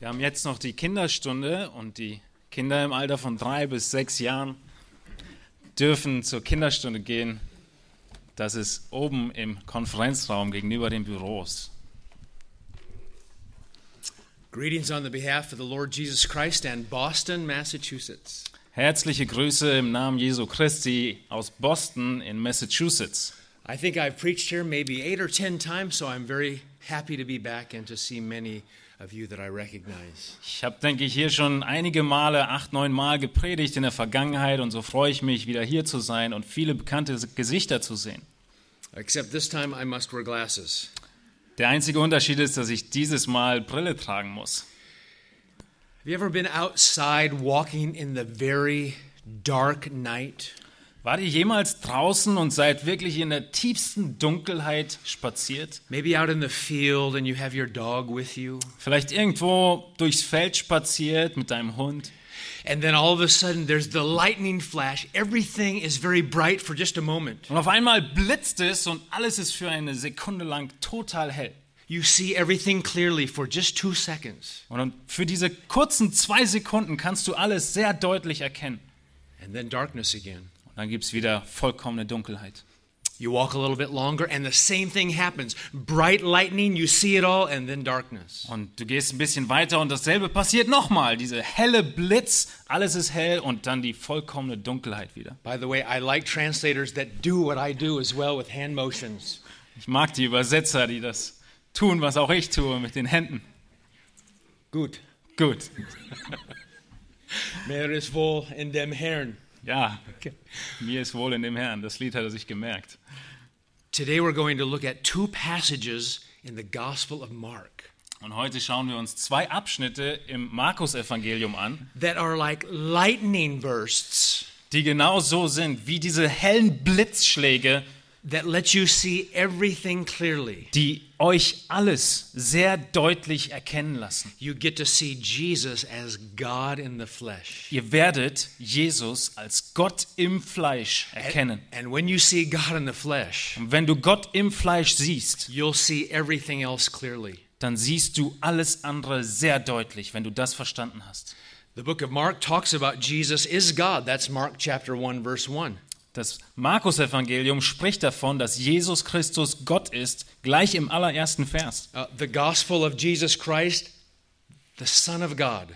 Wir haben jetzt noch die Kinderstunde und die Kinder im Alter von drei bis sechs Jahren dürfen zur Kinderstunde gehen. Das ist oben im Konferenzraum gegenüber den Büros. Greetings on the behalf of the Lord Jesus Christ and Boston, Massachusetts. Herzliche Grüße im Namen Jesu Christi aus Boston in Massachusetts. I think I've preached here maybe eight or ten times, so I'm very happy to be back and to see many Ich habe, denke ich, hier schon einige Male, acht, neun Mal gepredigt in der Vergangenheit und so freue ich mich, wieder hier zu sein und viele bekannte Gesichter zu sehen. Except this time I must wear glasses. Der einzige Unterschied ist, dass ich dieses Mal Brille tragen muss. Have you ever been outside walking in the very dark night? Wart ihr jemals draußen und seid wirklich in der tiefsten Dunkelheit spaziert? Maybe out in the field and you have your dog with you. Vielleicht irgendwo durchs Feld spaziert mit deinem Hund. And then all of a sudden there's the lightning flash. Everything is very bright for just a moment. Und auf einmal blitzt es und alles ist für eine Sekunde lang total hell. You see everything clearly for just two seconds. Und für diese kurzen zwei Sekunden kannst du alles sehr deutlich erkennen. And then darkness again. Dann gibt es wieder vollkommene Dunkelheit. You walk a little bit longer and the same thing happens. Bright lightning, you see it all, and then darkness. Und du gehst ein bisschen weiter und dasselbe passiert nochmal. Diese helle Blitz, alles ist hell und dann die vollkommene Dunkelheit wieder. By the way, I like translators that do what I do as well with hand motions. Ich mag die Übersetzer, die das tun, was auch ich tue mit den Händen. Gut. Gut. Mer ist wohl in dem Herrn. Ja, mir ist wohl in dem Herrn. Das Lied hat er sich gemerkt. Today we're going to look at two passages in the Gospel of Mark Und heute schauen wir uns zwei Abschnitte im Markus-Evangelium an, that are like lightning bursts die genau so sind wie diese hellen Blitzschläge, that let you see everything clearly. die euch alles sehr deutlich erkennen lassen. You get to see Jesus as God in the flesh. Ihr werdet Jesus als Gott im Fleisch erkennen. And when you see God in the flesh, Und wenn du Gott im Fleisch siehst, you'll see everything else clearly. dann siehst du alles andere sehr deutlich, wenn du das verstanden hast. The book of Mark talks about Jesus is God. That's Mark chapter 1 verse 1. Das Markus-Evangelium spricht davon, dass Jesus Christus Gott ist, gleich im allerersten Vers. Uh, the gospel of Jesus Christ, the Son of God.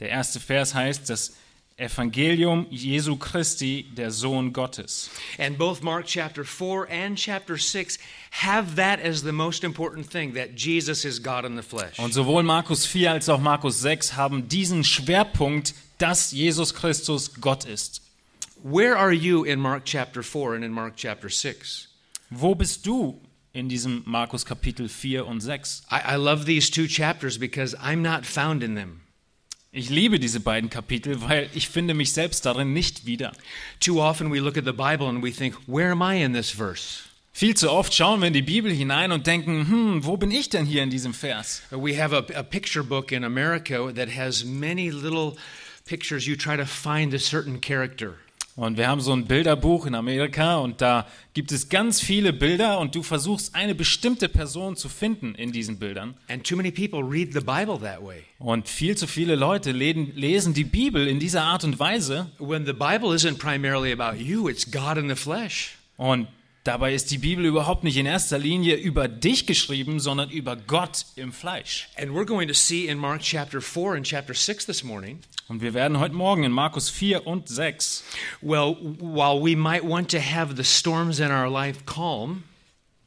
Der erste Vers heißt, das Evangelium Jesu Christi, der Sohn Gottes. And both Mark chapter 4 and chapter 6 have that as the most important thing that Jesus is God in the flesh. Und sowohl Markus 4 als auch Markus 6 haben diesen Schwerpunkt, dass Jesus Christus Gott ist. Where are you in Mark chapter 4 and in Mark chapter 6? Wo bist du in diesem Markus Kapitel 4 und 6? I, I love these two chapters because I'm not found in them. Ich liebe diese beiden Kapitel, weil ich finde mich selbst darin nicht wieder. Too often we look at the Bible and we think, where am I in this verse? Viel zu oft schauen wir in die Bibel hinein und denken, hm, wo bin ich denn hier in diesem Vers? We have a, a picture book in America that has many little pictures. You try to find a certain character. Und wir haben so ein Bilderbuch in Amerika und da gibt es ganz viele Bilder und du versuchst eine bestimmte Person zu finden in diesen Bildern. And too many people read the Bible that way. Und viel zu viele Leute lesen, die Bibel in dieser Art und Weise When the Bible isn't primarily about you, it's God in the flesh. und dabei ist die Bibel überhaupt nicht in erster Linie über dich geschrieben, sondern über Gott im Fleisch. And we're going to see in Mark chapter 4 and chapter 6 this morning, Und wir werden heute Morgen in Markus 4 und 6, well, while we might want to have the storms in our life calm,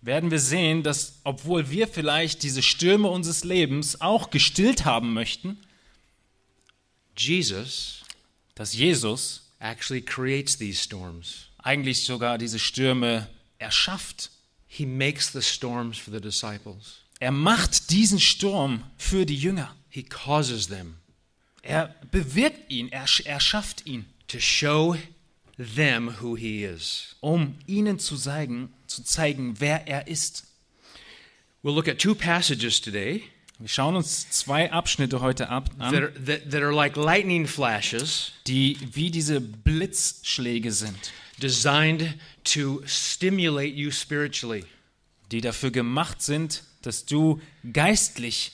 werden wir sehen, dass obwohl wir vielleicht diese Stürme unseres Lebens auch gestillt haben möchten, Jesus dass Jesus actually creates these storms. eigentlich sogar diese Stürme erschafft. He makes the storms for the disciples. Er macht diesen Sturm für die Jünger. He causes them Er bewirkt ihn, er, er schafft ihn, to show them who he is. um ihnen zu zeigen, zu zeigen, wer er ist. We'll look at two passages today Wir schauen uns zwei Abschnitte heute ab, that an, are, that, that are like lightning flashes die wie diese Blitzschläge sind, designed to stimulate you spiritually. die dafür gemacht sind, dass du geistlich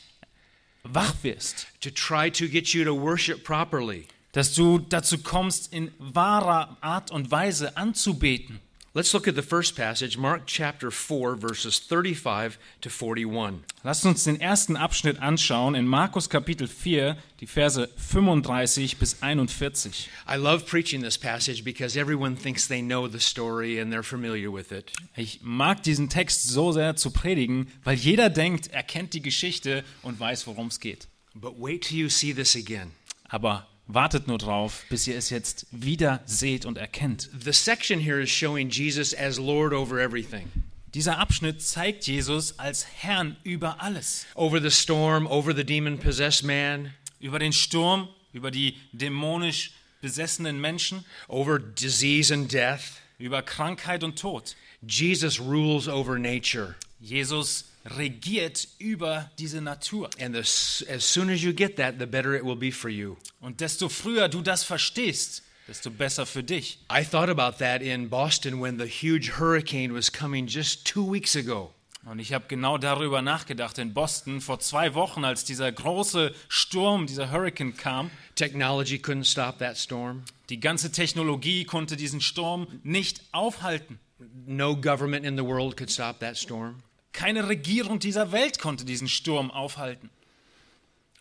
wach wirst, to try to get you to worship properly. dass du dazu kommst, in wahrer Art und Weise anzubeten. Let's look at the first passage, Mark chapter 4, verses 35 to 41. Lasst uns den ersten Abschnitt anschauen in Markus Kapitel 4, die Verse 35 bis 41. I love preaching this passage because everyone thinks they know the story and they're familiar with it. Ich mag diesen Text so sehr zu predigen, weil jeder denkt, er kennt die Geschichte und weiß, worum es geht. But wait till you see this again. Aber wartet nur drauf, bis ihr es jetzt wieder seht und erkennt. The section here is showing Jesus as Lord over everything. Dieser Abschnitt zeigt Jesus als Herrn über alles. Over the storm, over the demon possessed man, Über den Sturm, über die dämonisch besessenen Menschen, over disease and death. über Krankheit und Tod. Jesus rules over nature. Jesus regiert über diese Natur. And the, as soon as you get that, the better it will be for you. Und desto früher du das verstehst, desto besser für dich. I thought about that in Boston when the huge hurricane was coming just two weeks ago. Und ich habe genau darüber nachgedacht in Boston vor zwei Wochen, als dieser große Sturm, dieser Hurricane kam. Technology couldn't stop that storm. Die ganze Technologie konnte diesen Sturm nicht aufhalten. No government in the world could stop that storm. Keine Regierung dieser Welt konnte diesen Sturm aufhalten.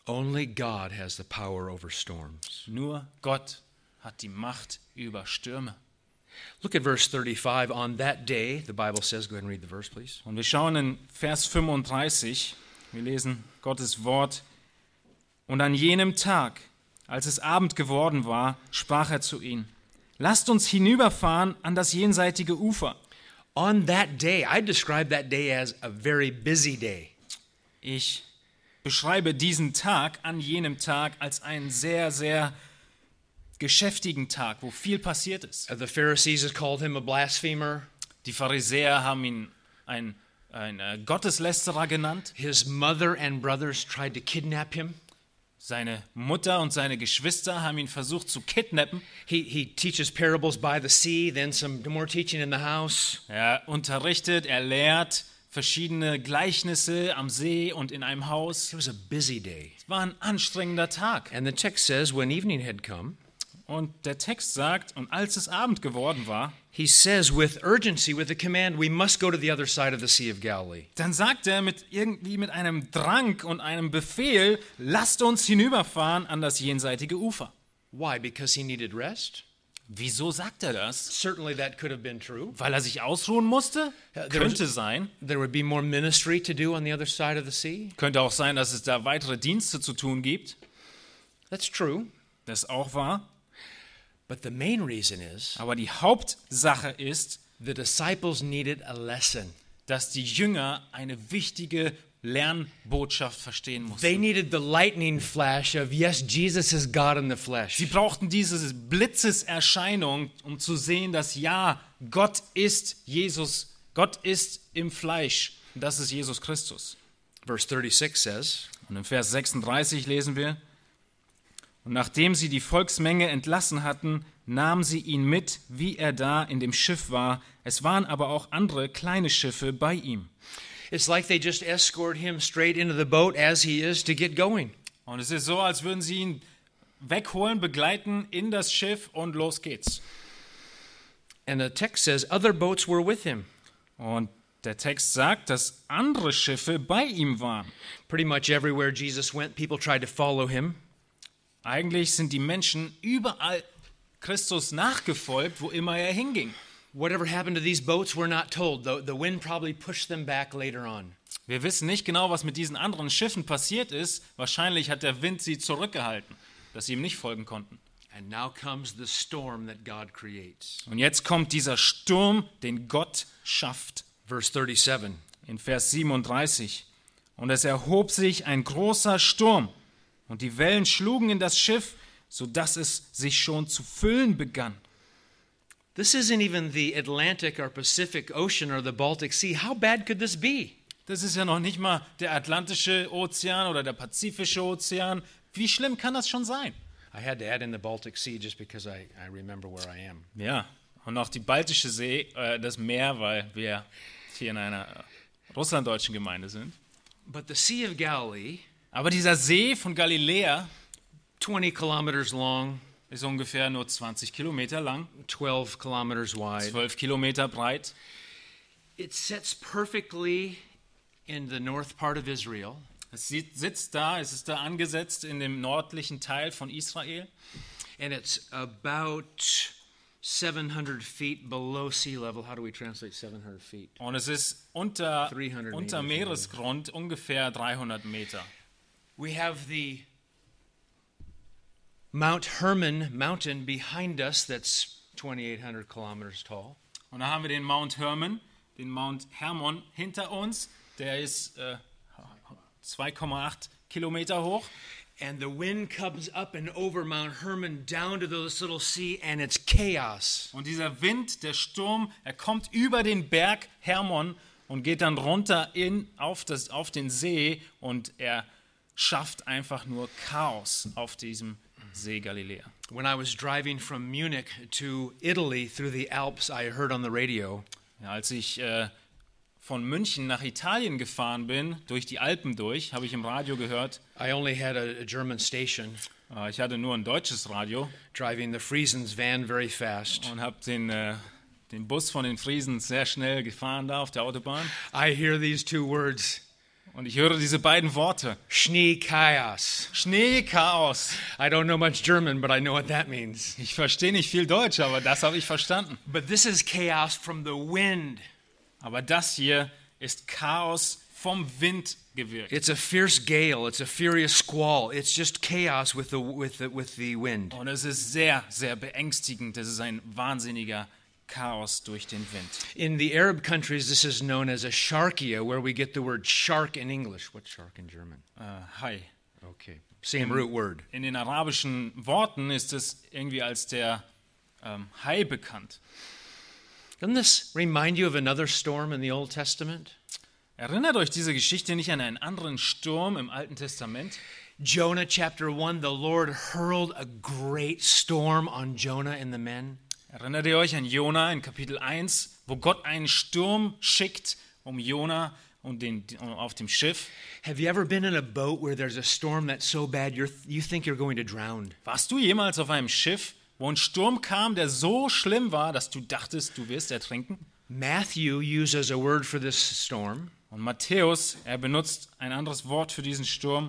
Only God has the power over storms. Nur Gott hat die Macht über Stürme. Look at verse 35. On that day, the Bible says, go ahead and read the verse, please. Und wir schauen in Vers 35, wir lesen Gottes Wort. Und an jenem Tag, als es Abend geworden war, sprach er zu ihnen, lasst uns hinüberfahren an das jenseitige Ufer. On that day, I describe that day as a very busy day. Ich beschreibe diesen Tag an jenem Tag als einen sehr, sehr geschäftigen Tag, wo viel passiert ist. Uh, The Pharisees called him a blasphemer. Die Pharisäer haben ihn ein, ein äh, Gotteslästerer genannt. His mother and brothers tried to kidnap him. Seine Mutter und seine Geschwister haben ihn versucht zu kidnappen. He, he teaches parables by the sea, then some more teaching in the house. Er unterrichtet, er lehrt verschiedene Gleichnisse am See und in einem Haus. It was a busy day. Es war ein anstrengender Tag. And the text says, when evening had come, Und der Text sagt, und als es Abend geworden war, he says with urgency, with the command, we must go to the other side of the Sea of Galilee. dann sagt er mit irgendwie mit einem Drang und einem Befehl, lasst uns hinüberfahren an das jenseitige Ufer. Why? Because he needed rest? Wieso sagt er das? Certainly that could have been true. Weil er sich ausruhen musste? There was- Könnte sein. There would be more ministry to do on the other side of the sea. Könnte auch sein, dass es da weitere Dienste zu tun gibt. That's true. Das ist auch wahr. But the main reason is Aber die Hauptsache ist, the disciples needed a lesson. dass die Jünger eine wichtige Lernbotschaft verstehen mussten. They needed the lightning flash of, yes, Jesus is God in the flesh. Sie brauchten diese Blitzeserscheinung, um zu sehen, dass ja, Gott ist Jesus, Gott ist im Fleisch. Und das ist Jesus Christus. Verse 36 says, Und im Vers 36 lesen wir, und nachdem sie die Volksmenge entlassen hatten, nahmen sie ihn mit, wie er da in dem Schiff war. Es waren aber auch andere kleine Schiffe bei ihm. It's like they just escort him straight into the boat as he is to get going. Und es ist so, als würden sie ihn wegholen, begleiten in das Schiff und los geht's. And the text says other boats were with him. Und der Text sagt, dass andere Schiffe bei ihm waren. Pretty much everywhere Jesus went, people tried to follow him. Eigentlich sind die Menschen überall Christus nachgefolgt, wo immer er hinging. Whatever happened to these boats, we're not told. The, the wind probably pushed them back later on. Wir wissen nicht genau, was mit diesen anderen Schiffen passiert ist. Wahrscheinlich hat der Wind sie zurückgehalten, dass sie ihm nicht folgen konnten. And now comes the storm that God creates. Und jetzt kommt dieser Sturm, den Gott schafft. Verse 37. In Vers 37. Und es erhob sich ein großer Sturm, und die Wellen schlugen in das Schiff, so dass es sich schon zu füllen begann. This isn't even the Atlantic or Pacific Ocean or the Baltic Sea. How bad could this be? Das ist ja noch nicht mal der Atlantische Ozean oder der Pazifische Ozean. Wie schlimm kann das schon sein? I had to add in the Baltic Sea just because I, I remember where I am. Ja, und auch die Baltische See, äh, das Meer, weil wir hier in einer äh, russlanddeutschen Gemeinde sind. But the Sea of Galilee Aber dieser See von Galiläa 20 kilometers long, ist ungefähr nur 20 Kilometer lang, 12 kilometers wide. 12 Kilometer breit. It sits perfectly in the north part of Israel. Es sitzt da, es ist da angesetzt in dem nördlichen Teil von Israel. and it's about 700 feet below sea level. How do we translate 700 feet? Und es ist unter, 300 unter. Meeresgrund ungefähr 300 Meter. We have the Mount Hermon mountain behind us that's 2,800 kilometers tall. Und da haben wir den Mount Hermon, den Mount Hermon hinter uns. Der ist äh, 2,8 Kilometer hoch. And the wind comes up and over Mount Hermon down to this little sea, and it's chaos. Und dieser Wind, der Sturm, er kommt über den Berg Hermon und geht dann runter in, auf, das, auf den See und er schafft einfach nur Chaos auf diesem See Galiläa. When I was driving from Munich to Italy through the Alps, I heard on the radio Ja, als ich äh, von München nach Italien gefahren bin, durch die Alpen durch, habe ich im Radio gehört, I only had a, German station äh, ich hatte nur ein deutsches Radio driving the Friesens van very fast. und habe den, äh, den Bus von den Friesen sehr schnell gefahren da auf der Autobahn. I hear these two words Und ich höre diese beiden Worte. Schnee Chaos. Schneechaos. I don't know much German, but I know what that means. Ich verstehe nicht viel Deutsch, aber das habe ich verstanden. But this is chaos from the wind. Aber das hier ist Chaos vom Wind gewirkt. It's a fierce gale, it's a furious squall. It's just chaos with the, with the, with the wind. Und es ist sehr, sehr beängstigend. Es ist ein wahnsinniger Chaos durch den Wind. In the Arab countries, this is known as a sharkia, where we get the word shark in English. What's shark in German? Äh, hi. Okay. Same root word. In den arabischen Worten ist es irgendwie als der ähm, Hai bekannt. Doesn't this remind you of another storm in the Old Testament? Erinnert euch diese Geschichte nicht an einen anderen Sturm im Alten Testament? Jonah chapter 1, the Lord hurled a great storm on Jonah and the men. Erinnert ihr euch an Jona in Kapitel 1, wo Gott einen Sturm schickt um Jona und den, auf dem Schiff? Have you ever been in a boat where there's a storm that's so bad you're, you think you're going to drown? Warst du jemals auf einem Schiff, wo ein Sturm kam, der so schlimm war, dass du dachtest, du wirst ertrinken? Matthew uses a word for this storm. Und Matthäus, er benutzt ein anderes Wort für diesen Sturm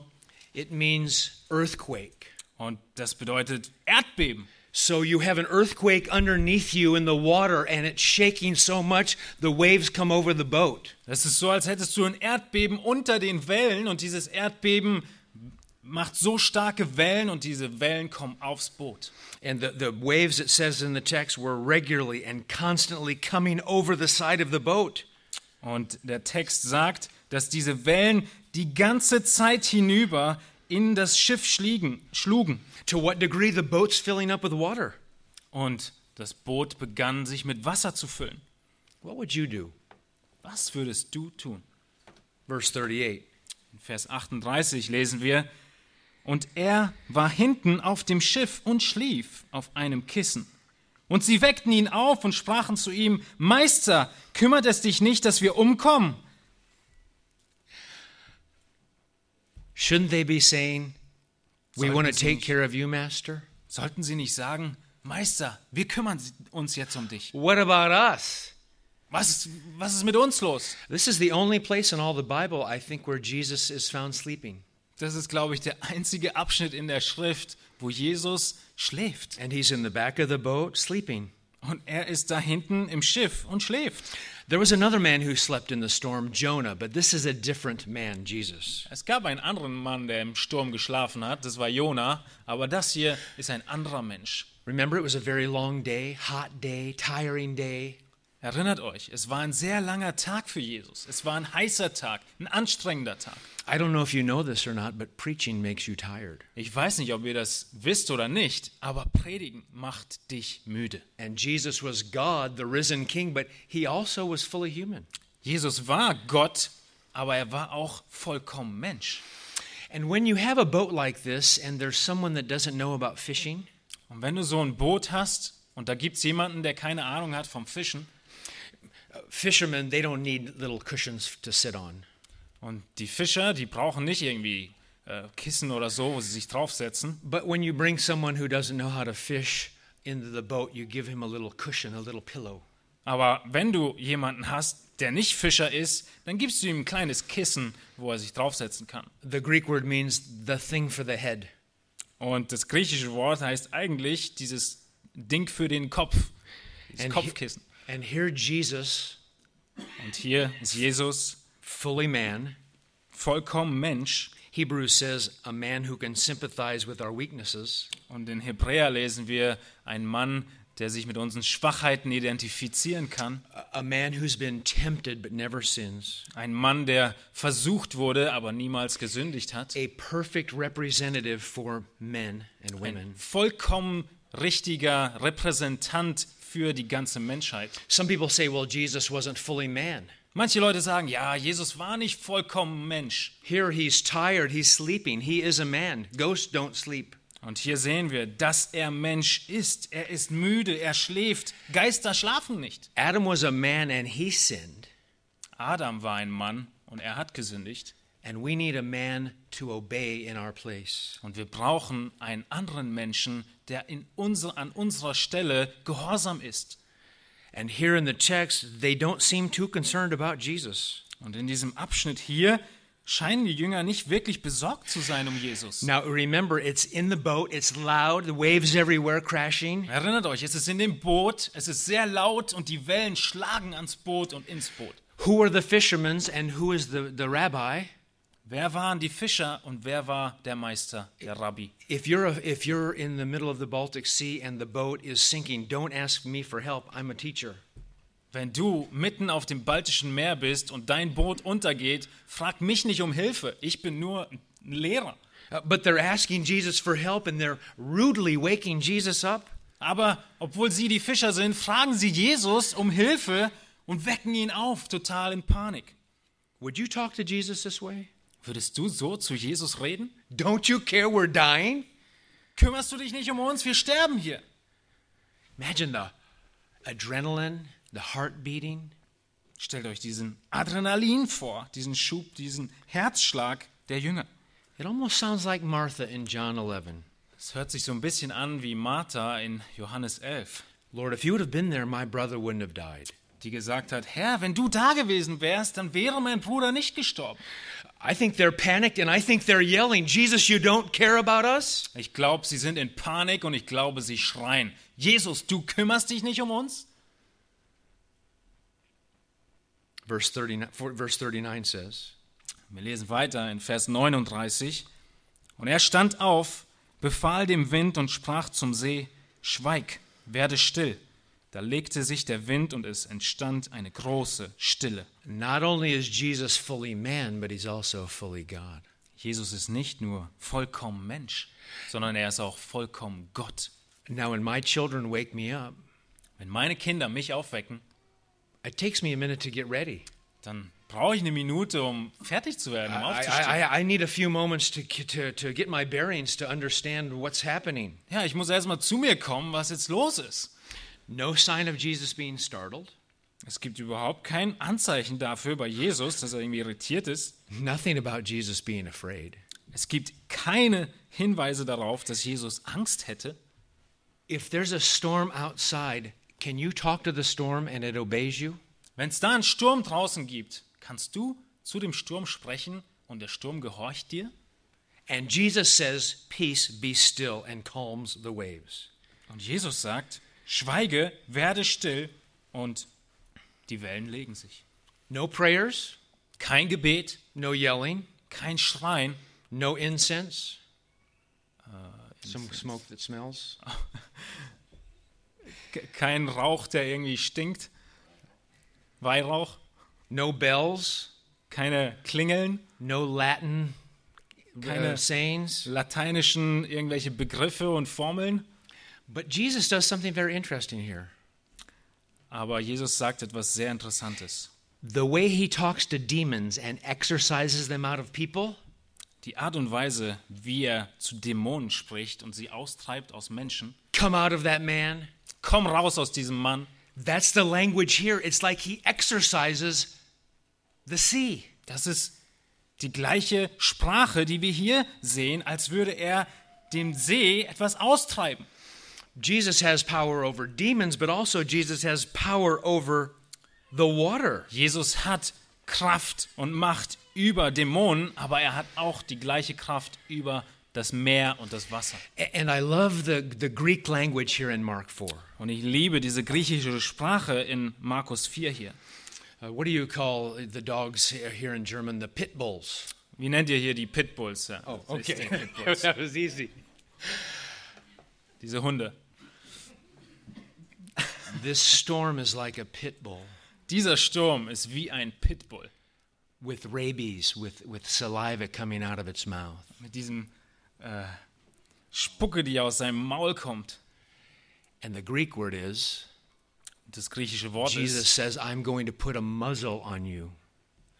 It means earthquake. und das bedeutet Erdbeben. So you have an earthquake underneath you in the water and it's shaking so much the waves come over the boat. Das ist so, als hättest du ein Erdbeben unter den Wellen und dieses Erdbeben macht so starke Wellen und diese Wellen kommen aufs Boot. And the, the waves, it says in the text, were regularly and constantly coming over the side of the boat. Und der Text sagt, dass diese Wellen die ganze Zeit hinüber in das Schiff schliegen, schlugen. To what degree the boat's filling up with water? Und das Boot begann sich mit Wasser zu füllen. What would you do? Was würdest du tun? Verse 38. In Vers 38 lesen wir, und er war hinten auf dem Schiff und schlief auf einem Kissen. Und sie weckten ihn auf und sprachen zu ihm, Meister, kümmert es dich nicht, dass wir umkommen? Shouldn't they be saying, We want to take care of you, Master? Sollten sie nicht sagen, Meister, wir kümmern uns jetzt um dich. What about us? Was was ist mit uns los? This is the only place in all the Bible, I think, where Jesus is found sleeping. Das ist, glaube ich, der einzige Abschnitt in der Schrift, wo Jesus schläft. And he's in the back of the boat sleeping. Und er ist da hinten im Schiff und schläft. There was another man who slept in the storm, Jonah, but this is a different man, Jesus. Es gab einen anderen Mann, der im Sturm geschlafen hat, das war Jona, aber das hier ist ein anderer Mensch. Remember, it was a very long day, hot day, tiring day. Erinnert euch, es war ein sehr langer Tag für Jesus. Es war ein heißer Tag, ein anstrengender Tag. I don't know if you know this or not, but preaching makes you tired. Ich weiß nicht, ob ihr das wisst oder nicht, aber Predigen macht dich müde. And Jesus was God, the risen King, but he also was fully human. Jesus war Gott, aber er war auch vollkommen Mensch. And when you have a boat like this and there's someone that doesn't know about fishing, Und wenn du so ein Boot hast und da gibt es jemanden, der keine Ahnung hat vom Fischen, fishermen, they don't need little cushions to sit on. und die Fischer, die brauchen nicht irgendwie äh, Kissen oder so, wo sie sich draufsetzen. But when you bring someone who doesn't know how to fish into the boat, you give him a little cushion, a little pillow. Aber wenn du jemanden hast, der nicht Fischer ist, dann gibst du ihm ein kleines Kissen, wo er sich draufsetzen kann. The Greek word means the thing for the head. Und das griechische Wort heißt eigentlich dieses Ding für den Kopf, dieses And, he- Kopfkissen. and here Jesus, Und hier ist Jesus fully man, vollkommen Mensch. Hebrews says a man who can sympathize with our weaknesses. Und in Hebräer lesen wir einen Mann, der sich mit unseren Schwachheiten identifizieren kann. a- man who's been tempted but never sins, Ein Mann, der versucht wurde, aber niemals gesündigt hat. a perfect representative for men and Ein women. vollkommen richtiger Repräsentant für die ganze Menschheit. Some people say, well, Jesus wasn't fully man. Manche Leute sagen, ja, Jesus war nicht vollkommen Mensch. Here he's tired, he's sleeping, he is a man. Ghosts don't sleep. Und hier sehen wir, dass er Mensch ist. Er ist müde, er schläft. Geister schlafen nicht. Adam was a man and he sinned, Adam war ein Mann und er hat gesündigt. and we need a man to obey in our place. Und wir brauchen einen anderen Menschen, der in unser, an unserer Stelle gehorsam ist. And here in the text, they don't seem too concerned about Jesus. Und in diesem Abschnitt hier scheinen die Jünger nicht wirklich besorgt zu sein um Jesus. Now remember, it's in the boat, it's loud, the waves everywhere crashing. Erinnert euch, es ist in dem Boot, es ist sehr laut und die Wellen schlagen ans Boot und ins Boot. Who are the fishermen and who is the, the rabbi? Wer waren die Fischer und wer war der Meister, der Rabbi? If you're, a, if you're in the middle of the Baltic Sea and the boat is sinking, don't ask me for help. I'm a teacher. Wenn du mitten auf dem Baltischen Meer bist und dein Boot untergeht, frag mich nicht um Hilfe. Ich bin nur ein Lehrer. Uh, but they're asking Jesus for help and they're rudely waking Jesus up. Aber obwohl sie die Fischer sind, fragen sie Jesus um Hilfe und wecken ihn auf, total in Panik. Would you talk to Jesus this way? Würdest du so zu Jesus reden? Don't you care we're dying? Kümmerst du dich nicht um uns? Wir sterben hier. Imagine the adrenaline, the heart beating. Stellt euch diesen Adrenalin vor, diesen Schub, diesen Herzschlag der Jünger. It almost sounds like Martha in John 11. Es hört sich so ein bisschen an wie Martha in Johannes 11, Lord, if you would have been there, my brother wouldn't have died. die gesagt hat, Herr, wenn du da gewesen wärst, dann wäre mein Bruder nicht gestorben. I think they're panicked and I think they're yelling, Jesus, you don't care about us? Ich glaube, sie sind in Panik und ich glaube, sie schreien, Jesus, du kümmerst dich nicht um uns? Verse 39, for- verse 39 says, Wir lesen weiter in Vers 39. Und er stand auf, befahl dem Wind und sprach zum See, Schweig, werde still. Da legte sich der Wind und es entstand eine große Stille. Not only is Jesus fully man, but he's also fully God. Jesus ist nicht nur vollkommen Mensch, sondern er ist auch vollkommen Gott. Now, when my children wake me up, Wenn meine Kinder mich aufwecken, it takes me a minute to get ready. dann brauche ich eine Minute, um fertig zu werden, um I, aufzustehen. I, I, I need a few moments to, to, to get my bearings to understand what's happening. Ja, ich muss erstmal zu mir kommen, was jetzt los ist. No sign of Jesus being startled, Es gibt überhaupt kein Anzeichen dafür bei Jesus, dass er irgendwie irritiert ist. nothing about Jesus being afraid. Es gibt keine Hinweise darauf, dass Jesus Angst hätte. If there's a storm outside, can you talk to the storm and it obeys you? Wenn es da einen Sturm draußen gibt, kannst du zu dem Sturm sprechen und der Sturm gehorcht dir? And Jesus says, Peace, be still, and calms the waves. Und Jesus sagt, schweige, werde still und die Wellen legen sich. No prayers, Kein Gebet, no yelling, kein Schreien, no incense. Some smoke that smells. ke- kein Rauch, der irgendwie stinkt, Weihrauch, No bells, keine Klingeln, no Latin Keine- uh, sayings. lateinischen irgendwelche Begriffe und Formeln. But Jesus does something very interesting here. Aber Jesus sagt etwas sehr Interessantes. The way he talks to demons and exorcises them out of people Die Art und Weise, wie er zu Dämonen spricht und sie austreibt aus Menschen. come out of that man. Komm raus aus diesem Mann. That's the language here. It's like he exorcises the sea. Das ist die gleiche Sprache, die wir hier sehen, als würde er dem See etwas austreiben. Jesus has power over demons, but also Jesus has power over the water. Jesus hat Kraft und Macht über Dämonen, aber er hat auch die gleiche Kraft über das Meer und das Wasser. And I love the, the Greek language here in Mark 4. Und ich liebe diese griechische Sprache in Markus 4 hier. Uh, what do you call the dogs here in German? The pit bulls. Wie nennt ihr hier die Pitbulls? Ja, Oh, okay. die Pitbulls. that was easy. Diese Hunde. This storm is like a pit bull Dieser Sturm ist wie ein Pitbull with rabies, with, with saliva coming out of its mouth. mit diesem äh, Spucke, die aus seinem Maul kommt. And the Greek word is Das griechische Wort Jesus ist, says, I'm going to put a muzzle on you.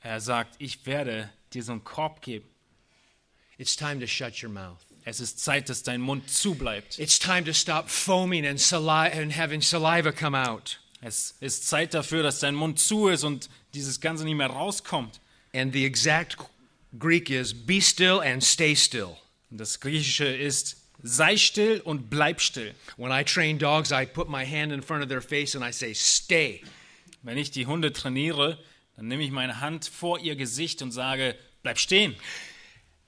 er sagt, ich werde dir so einen Korb geben. It's time to shut your mouth. Es ist Zeit, dass dein Mund zubleibt. It's time to stop foaming and, sali- and having saliva come out. Es ist Zeit dafür, dass dein Mund zu ist und dieses Ganze nicht mehr rauskommt. And the exact Greek is be still and stay still. Das Griechische ist, sei still und bleib still. When I train dogs, I put my hand in front of their face and I say, stay. Wenn ich die Hunde trainiere, dann nehme ich meine Hand vor ihr Gesicht und sage, bleib stehen.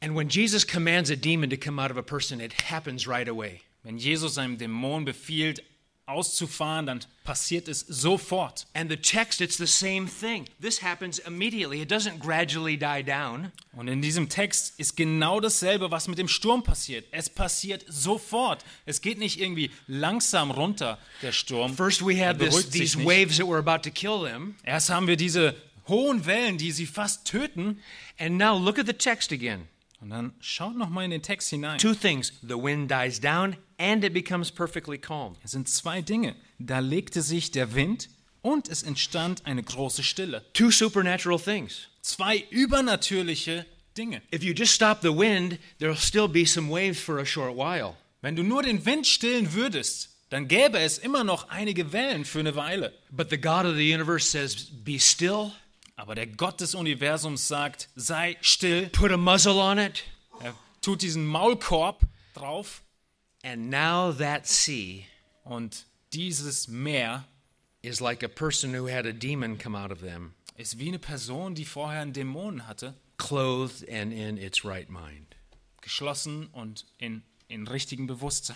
And when Jesus commands a demon to come out of a person, it happens right away. Wenn Jesus einem Dämon befiehlt, auszufahren, dann passiert es sofort. And the text, it's the same thing. This happens immediately. It doesn't gradually die down. Und in diesem Text ist genau dasselbe, was mit dem Sturm passiert. Es passiert sofort. Es geht nicht irgendwie langsam runter, der Sturm. First, we had this, these nicht. waves that were about to kill them. Erst haben wir diese hohen Wellen, die sie fast töten. And now look at the text again. Und dann schaut noch mal in den Text hinein. Two things the wind dies down and it becomes perfectly calm. Es sind zwei Dinge. Da legte sich der Wind und es entstand eine große Stille. Two supernatural things. Zwei übernatürliche Dinge. If you just stop the wind, there'll still be some waves for a short while. Wenn du nur den Wind stillen würdest, dann gäbe es immer noch einige Wellen für eine Weile. But the God of the universe says, Be still, Aber der Gott des Universums sagt, sei still. put a muzzle on it, Er tut diesen Maulkorb drauf and now that sea und dieses Meer is like a person who had a demon come out of them, ist wie eine Person, die vorher einen Dämon hatte, clothed and in its right mind. geschlossen und in, in richtigem Bewusstsein.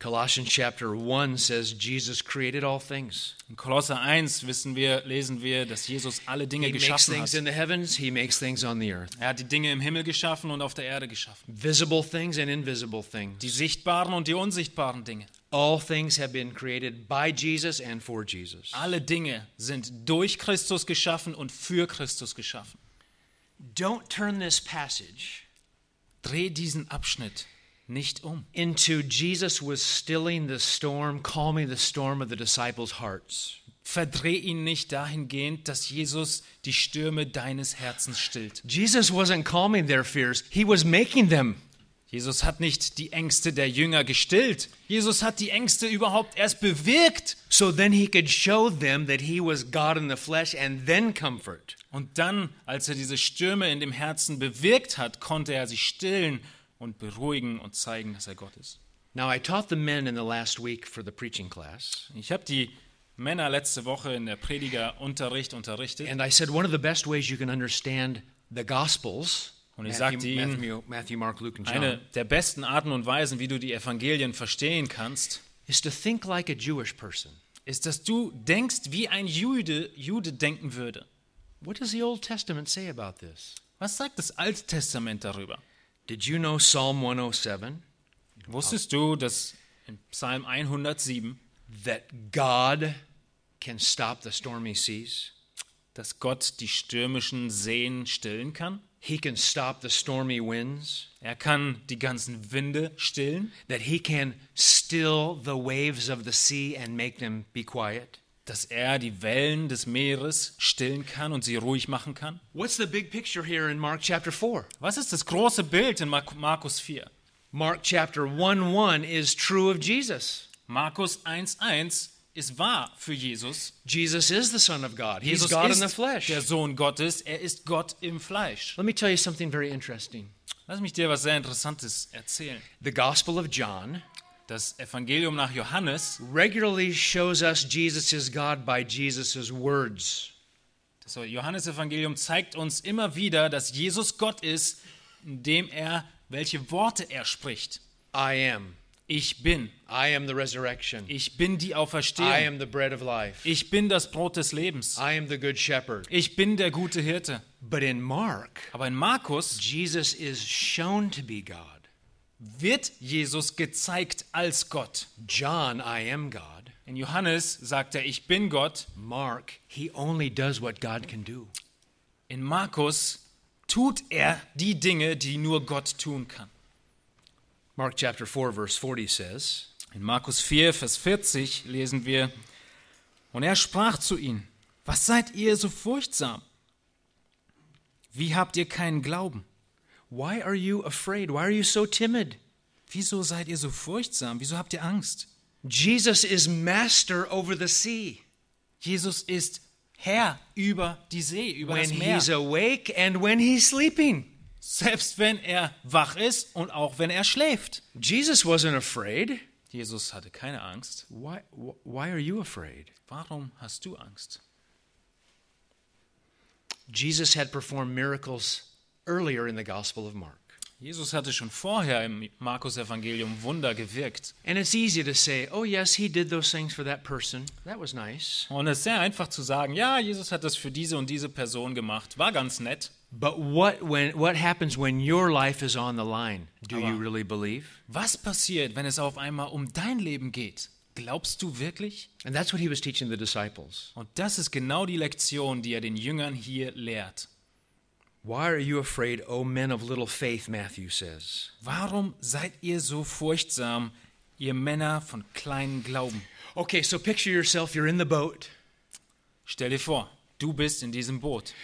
Colossians chapter 1 says Jesus created all things. In Kolosser 1 wissen wir, lesen wir, dass Jesus alle Dinge He makes geschaffen things hat. in the heavens, he makes things on the earth. Er hat die Dinge im Himmel geschaffen und auf der Erde geschaffen. Visible things and invisible things. Die sichtbaren und die unsichtbaren Dinge. All things have been created by Jesus and for Jesus. Alle Dinge sind durch Christus geschaffen und für Christus geschaffen. Don't turn this passage Dreh diesen Abschnitt nicht um. into Jesus was stilling the storm, calming the storm of the disciples' hearts. Verdreh ihn nicht dahingehend, dass Jesus die Stürme deines Herzens stillt. Jesus wasn't calming their fears, he was making them. Jesus hat nicht die Ängste der Jünger gestillt. Jesus hat die Ängste überhaupt erst bewirkt. So then he could show them that he was God in the flesh and then comfort. Und dann, als er diese Stürme in dem Herzen bewirkt hat, konnte er sie stillen und beruhigen und zeigen, dass er Gott ist. Now, I taught the men in the last week for the preaching class, Ich habe die Männer letzte Woche in der Predigerunterricht unterrichtet and I said one of the best ways you can understand the Gospels Und ich Matthew, sagte ihnen, Matthew, Matthew, Mark, Luke, and John, eine der besten Arten und Weisen, wie du die Evangelien verstehen kannst, is to think like a Jewish person. ist, dass du denkst, wie ein Jude, Jude denken würde. What does the Old Testament say about this? Was sagt das Alte Testament darüber? Did you know Psalm 107 Wusstest du, dass in Psalm 107, that God can stop the stormy seas? dass Gott die stürmischen Seen stillen kann? He can stop the stormy winds? Er kann die ganzen Winde stillen, That he can still the waves of the sea and make them be quiet? Dass er die Wellen des Meeres stillen kann und sie ruhig machen kann. What's the big picture here in Mark chapter 4? Was ist das große Bild in Mark- Markus 4? Mark chapter 1 1 is true of Jesus. Markus 1.1 ist wahr für Jesus. Jesus is the Son of God. He's Jesus God in ist the flesh. der Sohn Gottes, er ist Gott im Fleisch. Let me tell you something very interesting. Lass mich dir was sehr Interessantes erzählen. The Gospel of John Das Evangelium nach Johannes, regularly shows us Jesus is God by Jesus' words. das Johannesevangelium zeigt uns immer wieder, dass Jesus Gott ist, indem er welche Worte er spricht. I am. Ich bin. I am the resurrection. Ich bin die I Auferstehung. am the bread of life. Ich bin das Brot des Lebens. I am the good shepherd. Ich bin der gute Hirte. But in Mark, Aber in Markus Jesus is shown to be God. Wird Jesus gezeigt als Gott. John, I am God. In Johannes sagt er, ich bin Gott. Mark, he only does what God can do. In Markus tut er die Dinge, die nur Gott tun kann. Mark chapter 4 verse 40 says, In Markus 4, Vers 40 lesen wir, und er sprach zu ihnen, was seid ihr so furchtsam? Wie habt ihr keinen Glauben? "Why are you afraid? Why are you so timid?" Wieso seid ihr so furchtsam? Wieso habt ihr Angst? Jesus is master over the sea. Jesus ist Herr über die See, über When das Meer. he's awake and when he's sleeping. Selbst wenn er wach ist und auch wenn er schläft. Jesus wasn't afraid. Jesus hatte keine Angst. Why wh- why are you afraid? Warum hast du Angst? Jesus had performed miracles earlier in the Gospel of Mark. Jesus hatte schon vorher im Markus-Evangelium Wunder gewirkt. And it's easy to say, oh, yes, he did those things for that person. That was nice. Und es ist sehr einfach zu sagen, ja, Jesus hat das für diese und diese Person gemacht. War ganz nett. But what, when, what happens when your life is on the line? Do Aber- you really believe? Was passiert, wenn es auf einmal um dein Leben geht? Glaubst du wirklich? And that's what he was teaching the disciples. Und das ist genau die Lektion, die er den Jüngern hier lehrt. Why are you afraid, O men of little faith? Matthew says. Warum seid ihr so furchtsam, ihr Männer von kleinem Glauben? Okay, so picture yourself, you're in the boat. Stell dir vor, du bist in diesem Boot.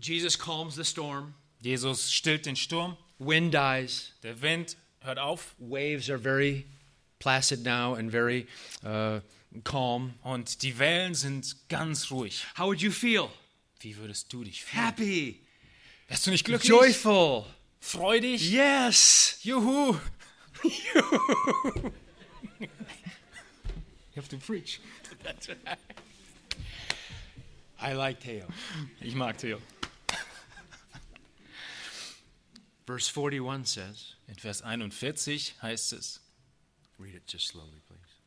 Jesus calms the storm, Jesus stillt den Sturm, wind dies, der Wind hört auf waves are very placid now and very uh, calm. und die Wellen sind ganz ruhig. How would you feel? Wie würdest du dich fühlen? Happy, Wärst du nicht glücklich? joyful. Freudig? Yes. Juhu! You have to preach. I like Teo. Ich mag Theo. Verse 41 says, In Vers 41 heißt es, read it just slowly, please.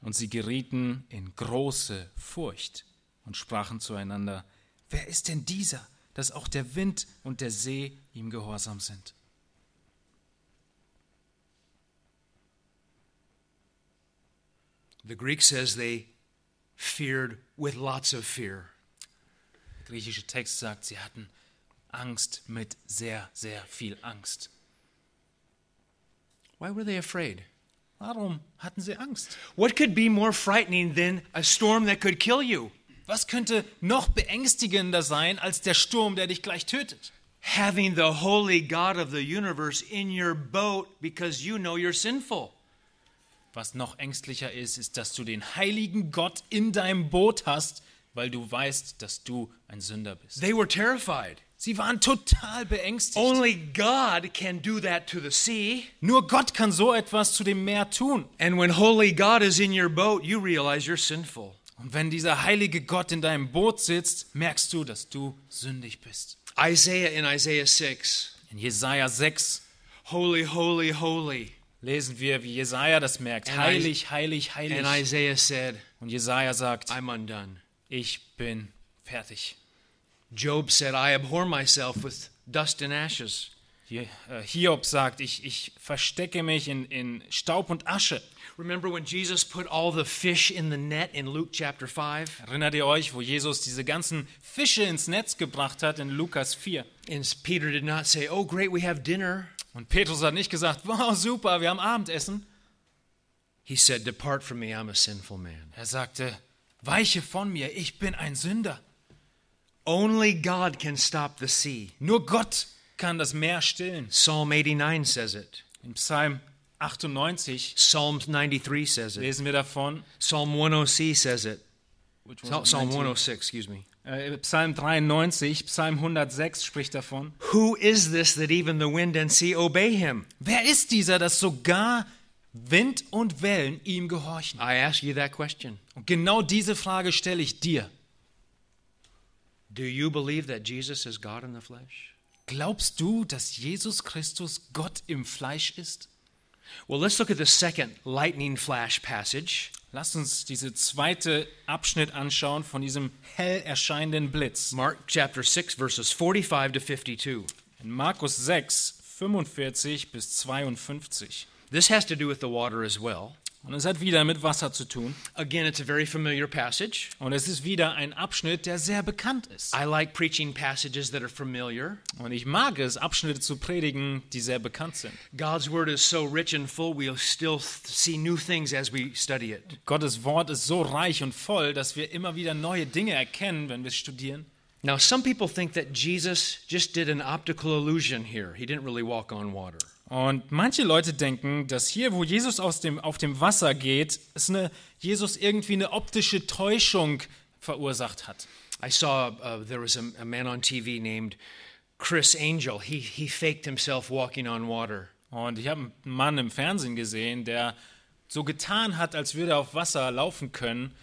und sie gerieten in große Furcht und sprachen zueinander, wer ist denn dieser, dass auch der Wind und der See ihm gehorsam sind? The Greek says they feared with lots of fear. Der griechische Text sagt, sie hatten Angst mit sehr, sehr viel Angst. Why were they afraid? Warum hatten sie Angst? What could be more frightening than a storm that could kill you? Was könnte noch beängstigender sein als der Sturm, der dich gleich tötet? Having the holy God of the universe in your boat because you know you're sinful. Was noch ängstlicher ist, ist, dass du den heiligen Gott in deinem Boot hast, weil du weißt, dass du ein Sünder bist. They were terrified. Sie waren total beängstigt. Only God can do that to the sea. Nur Gott kann so etwas zu dem Meer tun. And when holy God is in your boat, you realize you're sinful. Und wenn dieser heilige Gott in deinem Boot sitzt, merkst du, dass du sündig bist. Isaiah in Isaiah 6 In Jesaja 6 Holy, holy, holy. lesen wir, wie Jesaja das merkt. And Heilig, heilig, heilig. And Isaiah said, Und Jesaja sagt, I'm undone. ich bin fertig. Job said, I abhor myself with dust and ashes. Äh, Hiob sagt, ich, ich verstecke mich in, in Staub und Asche. Remember when Jesus put all the fish in the net in Luke chapter 5? Erinnert ihr euch, wo Jesus diese ganzen Fische ins Netz gebracht hat in Lukas 4? And Peter did not say, Oh, great, we have dinner. Und Petrus hat nicht gesagt, wow, super, wir haben Abendessen. He said, Depart from me, I'm a sinful man. Er sagte, weiche von mir, ich bin ein Sünder. Only God can stop the sea. Nur Gott kann das Meer stillen. Psalm 89 says it. In Psalm 98 Psalm 93 says it. lesen wir davon. Psalm 106 says it. Psalm was it? Psalm 19? 106, excuse me. Äh, Psalm 93, Psalm 106 spricht davon. Who is this that even the wind and sea obey him? Wer ist dieser, dass sogar Wind und Wellen ihm gehorchen? I ask you that question. Und genau diese Frage stelle ich dir. Do you believe that Jesus is God in the flesh? Glaubst du, dass Jesus Christus Gott im Fleisch ist? Well, let's look at the second lightning flash passage. Lasst uns diese zweite Abschnitt anschauen von diesem hell erscheinenden Blitz. Mark chapter 6, verses 45 to 52. In Markus 6, 45 bis 52. This has to do with the water as well. Und es hat wieder mit Wasser zu tun. Again, it's a very familiar passage. Und es ist wieder ein Abschnitt, der sehr bekannt ist. I like preaching passages that are familiar. Und ich mag es, Abschnitte zu predigen, die sehr bekannt sind. God's word is so rich and full, we'll still see new things as we study it. Gottes Wort ist so reich und voll, dass wir immer wieder neue Dinge erkennen, wenn wir es studieren. Now, some people think that Jesus just did an optical illusion here. He didn't really walk on water. Und manche Leute denken, dass hier, wo Jesus aus dem, auf dem Wasser geht, es eine, Jesus irgendwie eine optische Täuschung verursacht hat. I saw uh, there was a, a man on TV named Chris Angel. He, he faked himself walking on water. Und ich habe einen Mann im Fernsehen gesehen, der so getan hat, als würde er auf Wasser laufen können.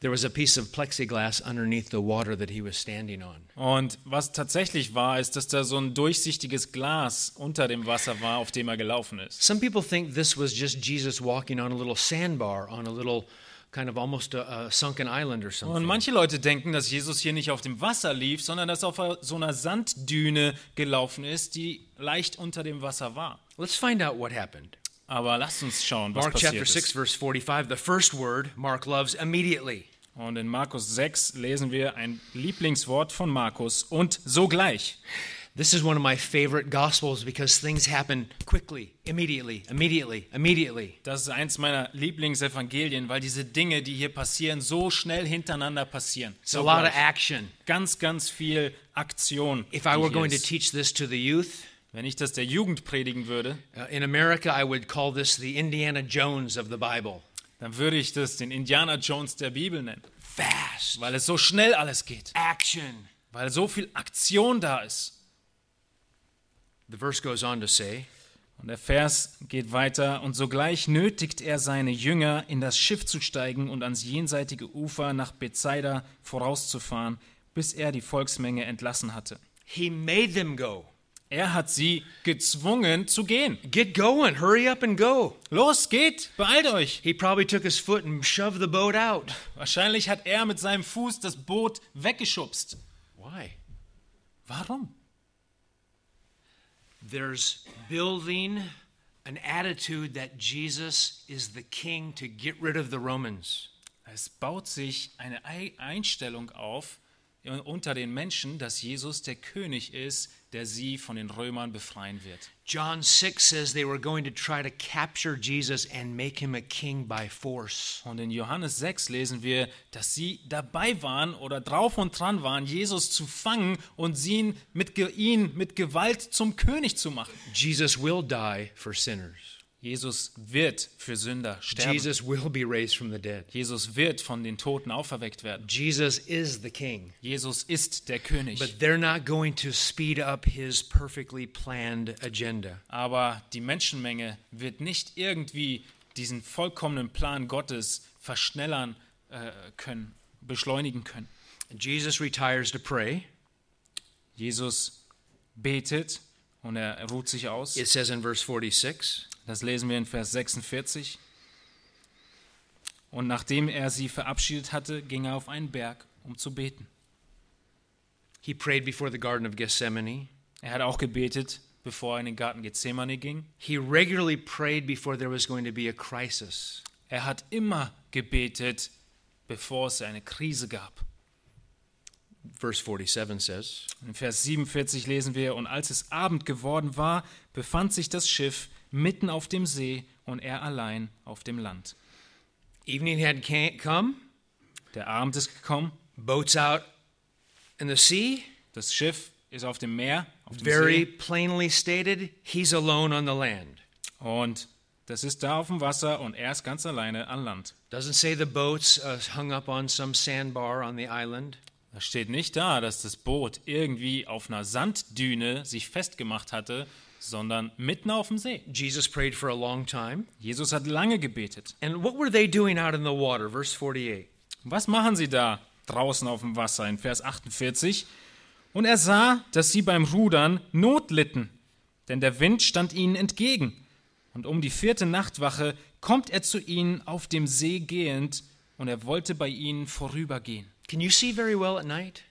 There was a piece of plexiglass underneath the water that he was standing on. Und was tatsächlich war, ist, dass da so ein durchsichtiges Glas unter dem Wasser war, auf dem er gelaufen ist. Some people think this was just Jesus walking on a little sandbar on a little kind of almost a, a sunken island or Und something. manche Leute denken, dass Jesus hier nicht auf dem Wasser lief, sondern dass er auf so einer Sanddüne gelaufen ist, die leicht unter dem Wasser war. Let's find out what happened. Aber lasst uns schauen, was Mark chapter passiert 6, ist. verse 45, the first word Mark loves immediately. Und in Markus 6 lesen wir ein Lieblingswort von Markus und sogleich. This is one of my favorite gospels because things happen quickly, immediately, immediately, immediately. Das ist eins meiner Lieblingsevangelien, weil diese Dinge, die hier passieren, so schnell hintereinander passieren. It's a lot of action. Ganz, ganz viel Aktion. If I were going to ist. teach this to the youth, Wenn ich das der Jugend predigen würde, uh, in America, I would call this the Indiana Jones of the Bible. Dann würde ich das den Indiana Jones der Bibel nennen. Fast, Weil es so schnell alles geht. action. Weil so viel Aktion da ist. The verse goes on to say, Und der Vers geht weiter. Und sogleich nötigt er seine Jünger, in das Schiff zu steigen und ans jenseitige Ufer nach Bethsaida vorauszufahren, bis er die Volksmenge entlassen hatte. He made them go. Er hat sie gezwungen zu gehen. Get going, hurry up and go. Los, geht, beeilt euch. He probably took his foot and shoved the boat out. Wahrscheinlich hat er mit seinem Fuß das Boot weggeschubst. Why? Warum? There's building an attitude that Jesus is the king to get rid of the Romans. Es baut sich eine Ei- Einstellung auf unter den Menschen, dass Jesus der König ist, der sie von den Römern befreien wird. John 6 says they were going to try to capture Jesus and make him a king by force. Und in Johannes 6 lesen wir, dass sie dabei waren oder drauf und dran waren, Jesus zu fangen und ihn mit, ihn mit Gewalt zum König zu machen. Jesus will die for sinners. Jesus wird für Sünder sterben. Jesus will be raised from the dead. Jesus wird von den Toten auferweckt werden. Jesus is the king. Jesus ist der König. But they're not going to speed up his perfectly planned agenda. Aber die Menschenmenge wird nicht irgendwie diesen vollkommenen Plan Gottes verschnellern äh, können, beschleunigen können. Jesus retires to pray. Jesus betet und er ruht sich aus. It says in verse 46 Das lesen wir in Vers 46. Und nachdem er sie verabschiedet hatte, ging er auf einen Berg, um zu beten. he prayed before the Garden of Gethsemane. Er hat auch gebetet, bevor er in den Garten Gethsemane ging. He regularly prayed before there was going to be a crisis. Er hat immer gebetet, bevor es eine Krise gab. Verse 47 says, In Vers 47 lesen wir, und als es Abend geworden war, befand sich das Schiff mitten auf dem See und er allein auf dem Land. Evening had come, Der Abend ist gekommen, boats out in the sea. das Schiff ist auf dem Meer, auf dem Very See, plainly stated, he's alone on the land. und das ist da auf dem Wasser und er ist ganz alleine an Land. Doesn't say the boat's uh, hung up on some sandbar on the island. Da steht nicht da, dass das Boot irgendwie auf einer Sanddüne sich festgemacht hatte, sondern mitten auf dem See. Jesus prayed for a long time. Jesus hat lange gebetet. And what were they doing out in the water? Verse 48. Was machen sie da draußen auf dem Wasser in Vers 48? Und er sah, dass sie beim Rudern Not litten, denn der Wind stand ihnen entgegen. Und um die vierte Nachtwache kommt er zu ihnen auf dem See gehend, und er wollte bei ihnen vorübergehen. Can you see very well at night?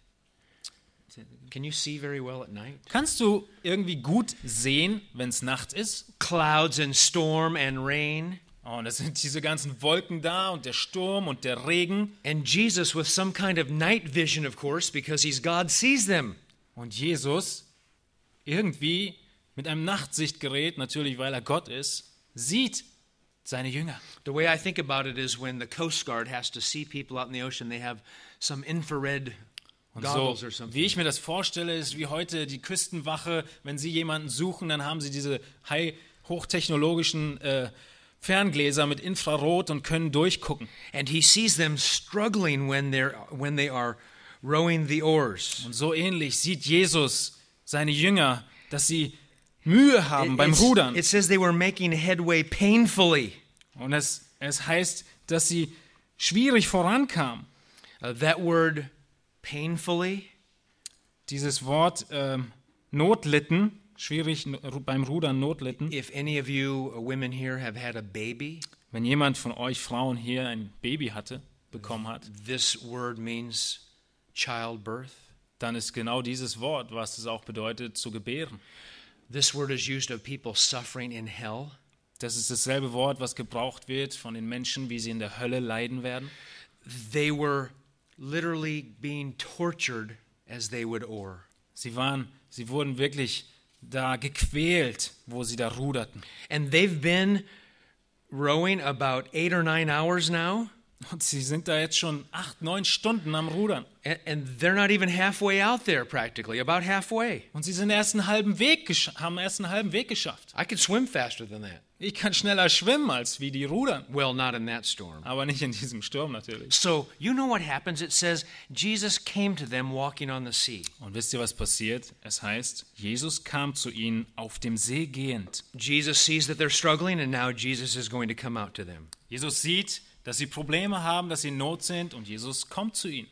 Can you see very well at night? Kannst du irgendwie gut sehen, wenn es Nacht ist? Clouds and storm and rain. Oh, und es sind diese ganzen Wolken da und der Sturm und der Regen. And Jesus, with some kind of night vision, of course, because he's God, sees them. Und Jesus, irgendwie mit einem Nachtsichtgerät, natürlich weil er Gott ist, sieht seine Jünger. The way I think about it is when the Coast Guard has to see people out in the ocean, they have some infrared Und goggles so, or something. wie ich mir das vorstelle, ist wie heute die Küstenwache, wenn sie jemanden suchen, dann haben sie diese high, hochtechnologischen äh, Ferngläser mit Infrarot und können durchgucken. And he sees them struggling when they're when they are rowing the oars. Und so ähnlich sieht Jesus seine Jünger, dass sie Mühe haben beim It's- Rudern. it says they were making headway painfully. Und es, es heißt, dass sie schwierig vorankamen. Uh, that word painfully Dieses Wort ähm, Notlitten, schwierig beim Rudern Notlitten. if any of you uh, women here have had a baby, Wenn jemand von euch Frauen hier ein Baby hatte, bekommen hat, this word means childbirth. dann ist genau dieses Wort, was es auch bedeutet, zu gebären. This word is used of people suffering in hell. Das ist dasselbe Wort, was gebraucht wird von den Menschen, wie sie in der Hölle leiden werden. They were literally being tortured as they would oar. Sie waren, sie wurden wirklich da gequält, wo sie da ruderten. And they've been rowing about eight or nine hours now, Und sie sind da jetzt schon acht, neun Stunden am Rudern. and, and they're not even halfway out there practically, about halfway. Und sie sind erst einen halben Weg, haben erst einen halben Weg geschafft. I could swim faster than that. Ich kann schneller schwimmen als wie die rudern. Well, not in that storm. Aber nicht in diesem Sturm natürlich. So, you know what happens? It says, Jesus came to them walking on the sea. Und wisst ihr, was passiert? Es heißt, Jesus kam zu ihnen auf dem See gehend. Jesus sees that they're struggling, and now Jesus is going to come out to them. Jesus sieht, dass sie Probleme haben, dass sie in Not sind und Jesus kommt zu ihnen.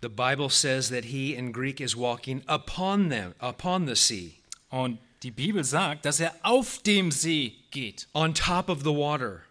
The Bible says that he in Greek is walking upon them, upon the sea, Und die Bibel sagt, dass er auf dem See geht, on top of the water.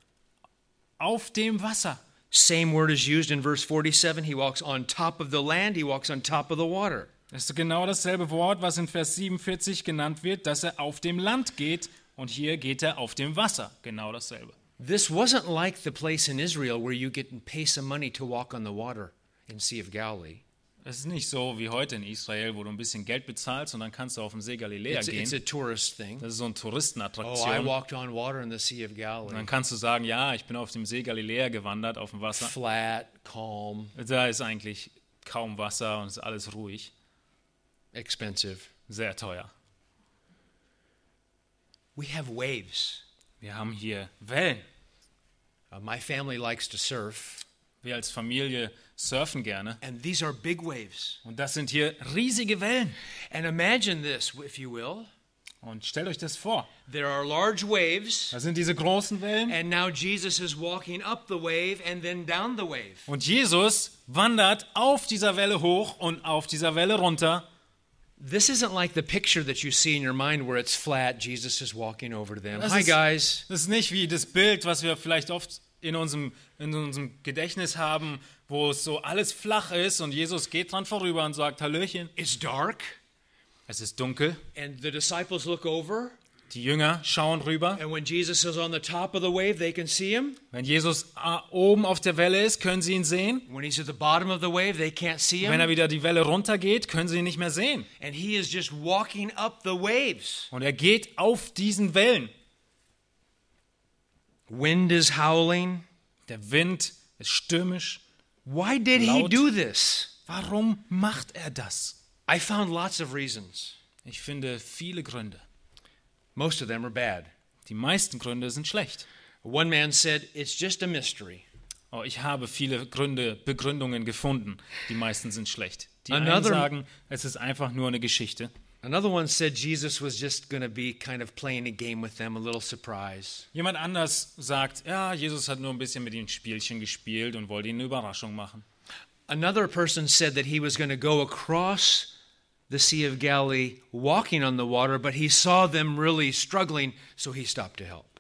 auf dem Wasser. Same word is used in verse 47. He walks on top of the land, he walks on top of the water. Das ist genau dasselbe Wort, was in Vers 47 genannt wird, dass er auf dem Land geht und hier geht er auf dem Wasser. Genau dasselbe. This wasn't like the place in Israel where you get to pay some money to walk on the water in Sea of Galilee. Es ist nicht so wie heute in Israel, wo du ein bisschen Geld bezahlst und dann kannst du auf den See Galiläa It's, it's a gehen. tourist thing. Das ist so eine Oh, I Touristenattraktion. walked on water in the Sea of Und Galilee. dann kannst du sagen, ja, ich bin auf dem See Galiläa gewandert, auf dem Wasser. Flat, calm, Da ist eigentlich kaum Wasser und es ist alles ruhig. expensive. Sehr teuer. We have waves. Wir haben hier Wellen. Uh, my family likes to surf, Wir als Familie surfen gerne. and these are big waves. Und das sind hier riesige Wellen. And imagine this, if you will. Und stellt euch das vor. There are large waves, Das sind diese großen Wellen. and now Jesus is walking up the wave and then down the wave. Und Jesus wandert auf dieser Welle hoch und auf dieser Welle runter. This isn't like the picture that you see in your mind where it's flat, Jesus is walking over them. Das Hi, ist- guys. Das ist nicht wie das Bild, was wir vielleicht oft in unserem, in unserem Gedächtnis haben, wo es so alles flach ist und Jesus geht dran vorüber und sagt, Hallöchen. It's dark, Es ist dunkel. and the disciples look over, Die Jünger schauen rüber. and when Jesus is on the top of the wave, they can see him. Wenn Jesus ah, oben auf der Welle ist, können sie ihn sehen. When he's at the bottom of the wave, they can't see Wenn er wieder die Welle runtergeht, können sie ihn nicht mehr sehen. And he is just walking up the waves. Und er geht auf diesen Wellen. Wind is howling. Der Wind ist stürmisch. Why did he Laut. do this? Warum macht er das? I found lots of reasons. Ich finde viele Gründe. Most of them are bad. Die meisten Gründe sind schlecht. One man said, It's just a mystery. Oh, ich habe viele Gründe, Begründungen gefunden. Die meisten sind schlecht. Die einen Another- sagen, es ist einfach nur eine Geschichte. Another one said Jesus was just going to be kind of playing a game with them, a little surprise. Jemand anders sagt, ja, Jesus hat nur ein bisschen mit ihnen Spielchen gespielt und wollte ihnen eine Überraschung machen. Another person said that he was going to go across the Sea of Galilee walking on the water, but he saw them really struggling, so he stopped to help.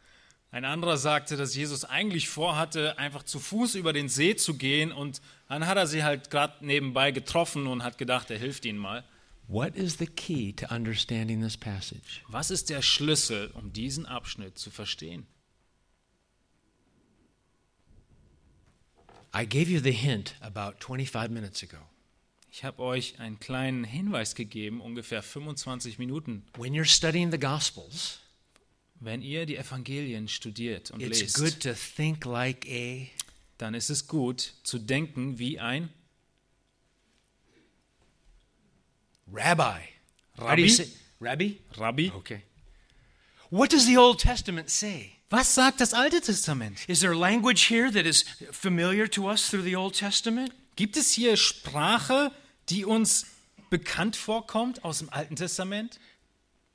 Ein anderer sagte, dass Jesus eigentlich vorhatte, einfach zu Fuß über den See zu gehen und dann hat er sie halt gerade nebenbei getroffen und hat gedacht, er hilft ihnen mal. What is the key to understanding this passage? Was ist der Schlüssel, um diesen Abschnitt zu verstehen? I gave you the hint about 25 minutes ago. Ich habe euch einen kleinen Hinweis gegeben, ungefähr 25 Minuten. When you're studying the Gospels, Wenn ihr die Evangelien studiert und it's lest, good to think like a dann ist es gut zu denken wie ein rabbi. Rabbi? say? Rabbi? Rabbi. Okay. What does the Old Testament say? Was sagt das Alte Testament? Is there language here that is familiar to us through the Old Testament? Gibt es hier Sprache, die uns bekannt vorkommt aus dem Alten Testament?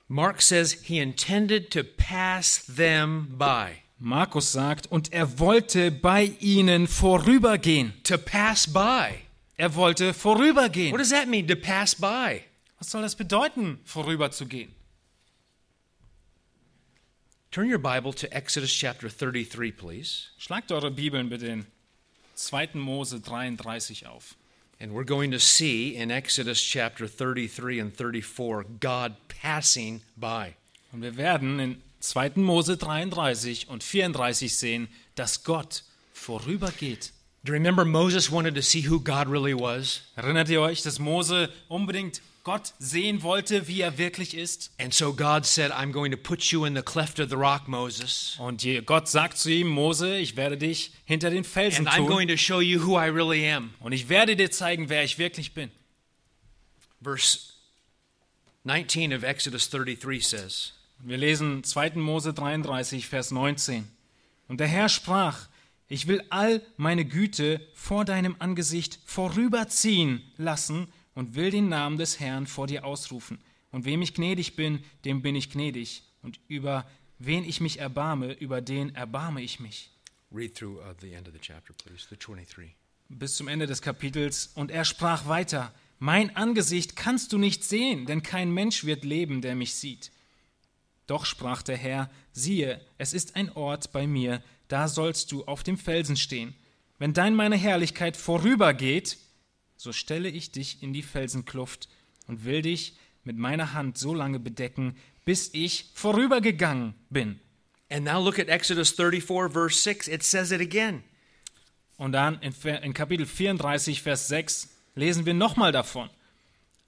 Mark says he intended to pass them by. Markus sagt, und er wollte bei ihnen vorübergehen. To pass by. Er wollte What vorübergehen. does that mean, to pass by? Was soll das bedeuten, vorüberzugehen? Turn your Bible to Exodus chapter 33, please. Schlagt eure Bibeln bitte in 2. Mose 33 auf. And we're going to see in Exodus chapter 33 and 34 God passing by. Und wir werden in 2. Mose 33 und 34 sehen, dass Gott vorübergeht. Do you remember Moses wanted to see who God really was? Erinnert ihr euch, dass Mose unbedingt Gott sehen wollte, wie er wirklich ist? And so God said, I'm going to put you in the cleft of the rock, Moses. Und Gott sagt zu ihm, Mose, ich werde dich hinter den Felsen And I'm tun going to show you who I really am. und ich werde dir zeigen, wer ich wirklich bin. Verse 19 of Exodus 33 says, Wir lesen 2. Mose 33, Vers 19. Und der Herr sprach, ich will all meine Güte vor deinem Angesicht vorüberziehen lassen und will den Namen des Herrn vor dir ausrufen. Und wem ich gnädig bin, dem bin ich gnädig. Und über wen ich mich erbarme, über den erbarme ich mich. read through uh, the end of the chapter, please, the 23. bis zum Ende des Kapitels. Und er sprach weiter, mein Angesicht kannst du nicht sehen, denn kein Mensch wird leben, der mich sieht. Doch sprach der Herr, siehe, es ist ein Ort bei mir, da sollst du auf dem Felsen stehen. Wenn dein meine Herrlichkeit vorübergeht, so stelle ich dich in die Felsenkluft und will dich mit meiner Hand so lange bedecken, bis ich vorübergegangen bin. And now look at Exodus 34, verse 6. It says it again. Und dann in, in Kapitel 34, Vers 6 lesen wir nochmal davon.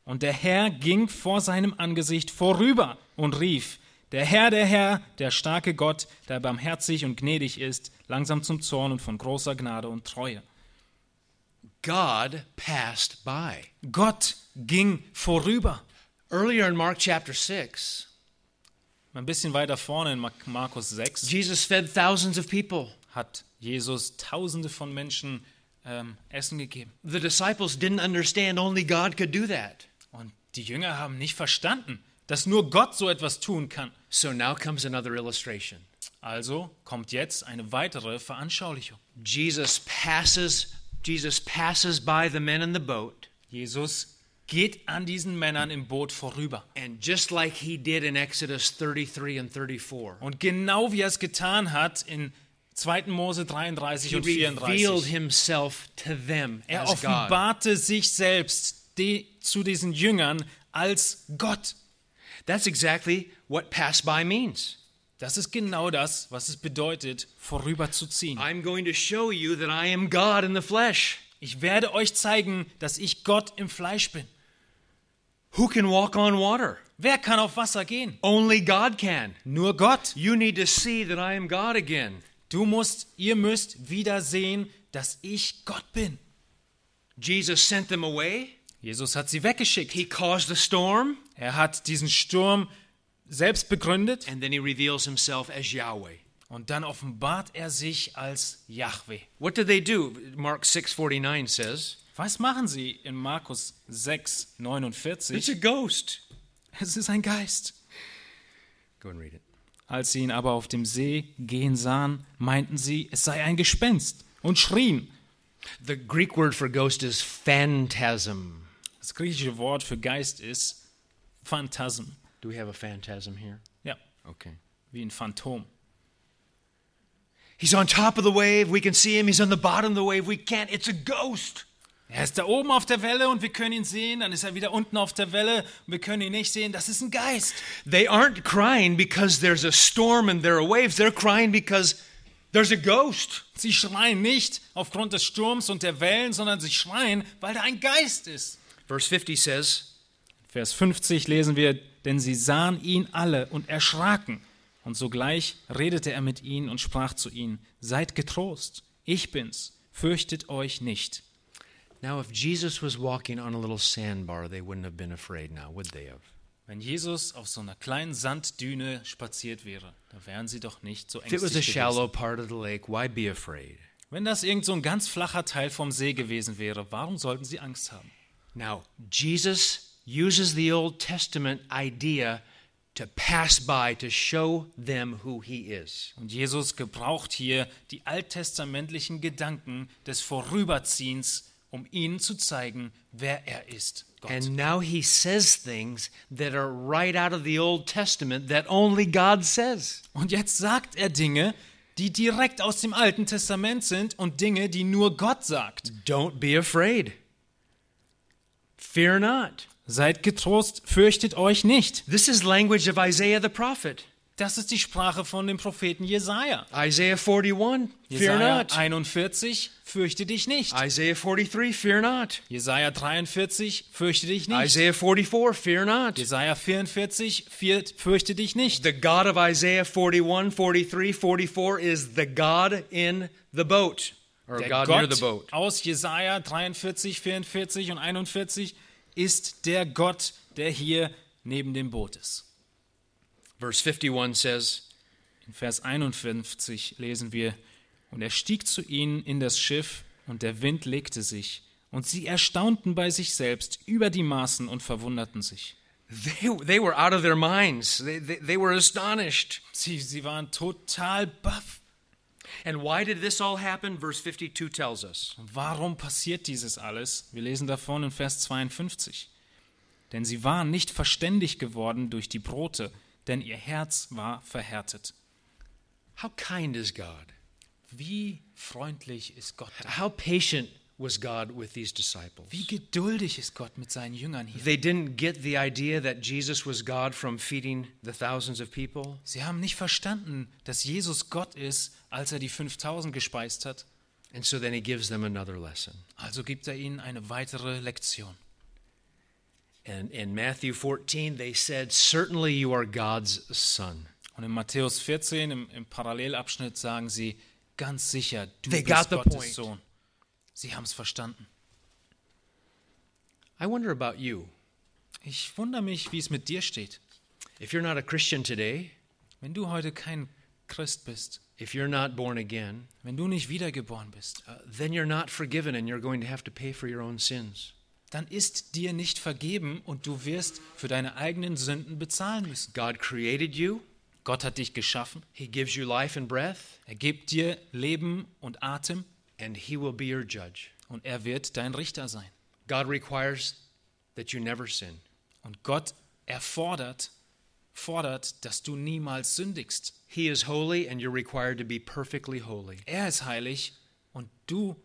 Und der Herr ging vor seinem Angesicht vorüber und rief, der Herr, der Herr, der starke Gott, der barmherzig und gnädig ist, langsam zum Zorn und von großer Gnade und Treue. God passed by. Gott ging vorüber. Earlier in Mark chapter 6, Ein bisschen weiter vorne in Mark- Markus 6 Jesus fed thousands of people. hat Jesus Tausende von Menschen ähm, Essen gegeben. The disciples didn't understand only God could do that. Und die Jünger haben nicht verstanden, dass nur Gott so etwas tun kann. So now comes another illustration. Also kommt jetzt eine weitere Veranschaulichung. Jesus passes Jesus passes by the men in the boat, Jesus geht an diesen Männern im Boot vorüber. and just like he did in Exodus 33 and 34, Und genau wie er es getan hat in 2. Mose 33 he und revealed 34, himself to them er God. offenbarte sich selbst die, zu diesen Jüngern als Gott. That's exactly what pass by means. Das ist genau das, was es bedeutet, vorüberzuziehen. I'm going to show you that I am God in the flesh. Ich werde euch zeigen, dass ich Gott im Fleisch bin. Who can walk on water? Wer kann auf Wasser gehen? Only God can. Nur Gott. You need to see that I am God again. Du musst, ihr müsst wieder sehen, dass ich Gott bin. Jesus sent them away. Jesus hat sie weggeschickt. He caused the storm, Er hat diesen Sturm selbst begründet and then he reveals himself as Yahweh. Und dann offenbart er sich als Yahweh. What did they do? Mark 6:49 says, Was machen sie in Markus 6, "It's 49? a ghost." Es ist ein Geist. Go and read it. Als sie ihn aber auf dem See gehen sahen, meinten sie, es sei ein Gespenst und schrien. The Greek word for ghost is phantasm. Das griechische Wort für Geist ist Phantasm. Do we have a phantasm here? Ja, Okay. wie ein Phantom. He's on top of the wave. We can see him. He's on the bottom of the wave. We can't. It's a ghost. Er ist da oben auf der Welle und wir können ihn sehen, dann ist er wieder unten auf der Welle und wir können ihn nicht sehen. Das ist ein Geist. They aren't crying because there's a storm and there are waves. They're crying because there's a ghost. Sie schreien nicht aufgrund des Sturms und der Wellen, sondern sie schreien, weil da ein Geist ist. Verse 50 says, Vers 50 lesen wir, denn sie sahen ihn alle und erschraken. Und sogleich redete er mit ihnen und sprach zu ihnen, seid getrost, ich bin's, fürchtet euch nicht. Now, if Jesus was walking on a little sandbar, they wouldn't have been afraid now, would they have? Wenn Jesus auf so einer kleinen Sanddüne spaziert wäre, da wären sie doch nicht so If it was a ängstlich shallow gewesen. part of the lake, why be afraid? Wenn das irgend so ein ganz flacher Teil vom See gewesen wäre, warum sollten sie Angst haben? Now, Jesus uses the Old Testament idea to pass by, to show them who he is. Und Jesus gebraucht hier die alttestamentlichen Gedanken des Vorüberziehens, um ihnen zu zeigen, wer er ist. Gott. And now he says things that are right out of the Old Testament that only God says. Und jetzt sagt er Dinge, die direkt aus dem Alten Testament sind und Dinge, die nur Gott sagt. Don't be afraid. Fear not. Seid getrost, fürchtet euch nicht. This is language of Isaiah the prophet. Das ist die Sprache von dem Propheten Jesaja. Isaiah 41, fear Jesaja not. 41, fürchte dich nicht. Isaiah 43, fear not. Jesaja 43, fürchte dich nicht. Isaiah 44, fear not. Jesaja 44, vier- fürchte dich nicht. The God of Isaiah 41, 43, 44 is the God in the boat, or Der God near the Gott boat. aus Jesaja 43, 44 und 41 ist der Gott, der hier neben dem Boot ist. Verse 51 says, In Vers 51 lesen wir, und er stieg zu ihnen in das Schiff, und der Wind legte sich, und sie erstaunten bei sich selbst über die Maßen und verwunderten sich. they, they were out of their minds. They, they, they were astonished. Sie, sie waren total baff. And why did this all happen? Verse 52 tells us. Warum passiert dieses alles? Wir lesen davon in Vers 52. Denn sie waren nicht verständig geworden durch die Brote, denn ihr Herz war verhärtet. How kind is God? Wie freundlich ist Gott da? How patient was God with these disciples? Wie geduldig ist Gott mit seinen Jüngern hier? They didn't get the idea that Jesus was God from feeding the thousands of people. Sie haben nicht verstanden, dass Jesus Gott ist, als er die 5000 gespeist hat. And so then he gives them another lesson. Also gibt er ihnen eine weitere Lektion. And in Matthew 14, they said, Certainly you are God's son. Und in Matthäus 14, im, im Parallelabschnitt, sagen sie, ganz sicher, du They bist Gottes point. Sohn. Sie haben es verstanden. I wonder about you. Ich wundere mich, wie es mit dir steht. If you're not a Christian today, Wenn du heute kein Christ bist, if you're not born again, wenn du nicht wiedergeboren bist, uh, then you're not forgiven and you're going to have to pay for your own sins. dann ist dir nicht vergeben und du wirst für deine eigenen Sünden bezahlen müssen. God created you, Gott hat dich geschaffen, He gives you life and breath, er gibt dir Leben und Atem and He will be your judge. und er wird dein Richter sein. God requires that you never sin. Und Gott erfordert, fordert, dass du niemals sündigst. He is holy and you're required to be perfectly holy. Er ist heilig und du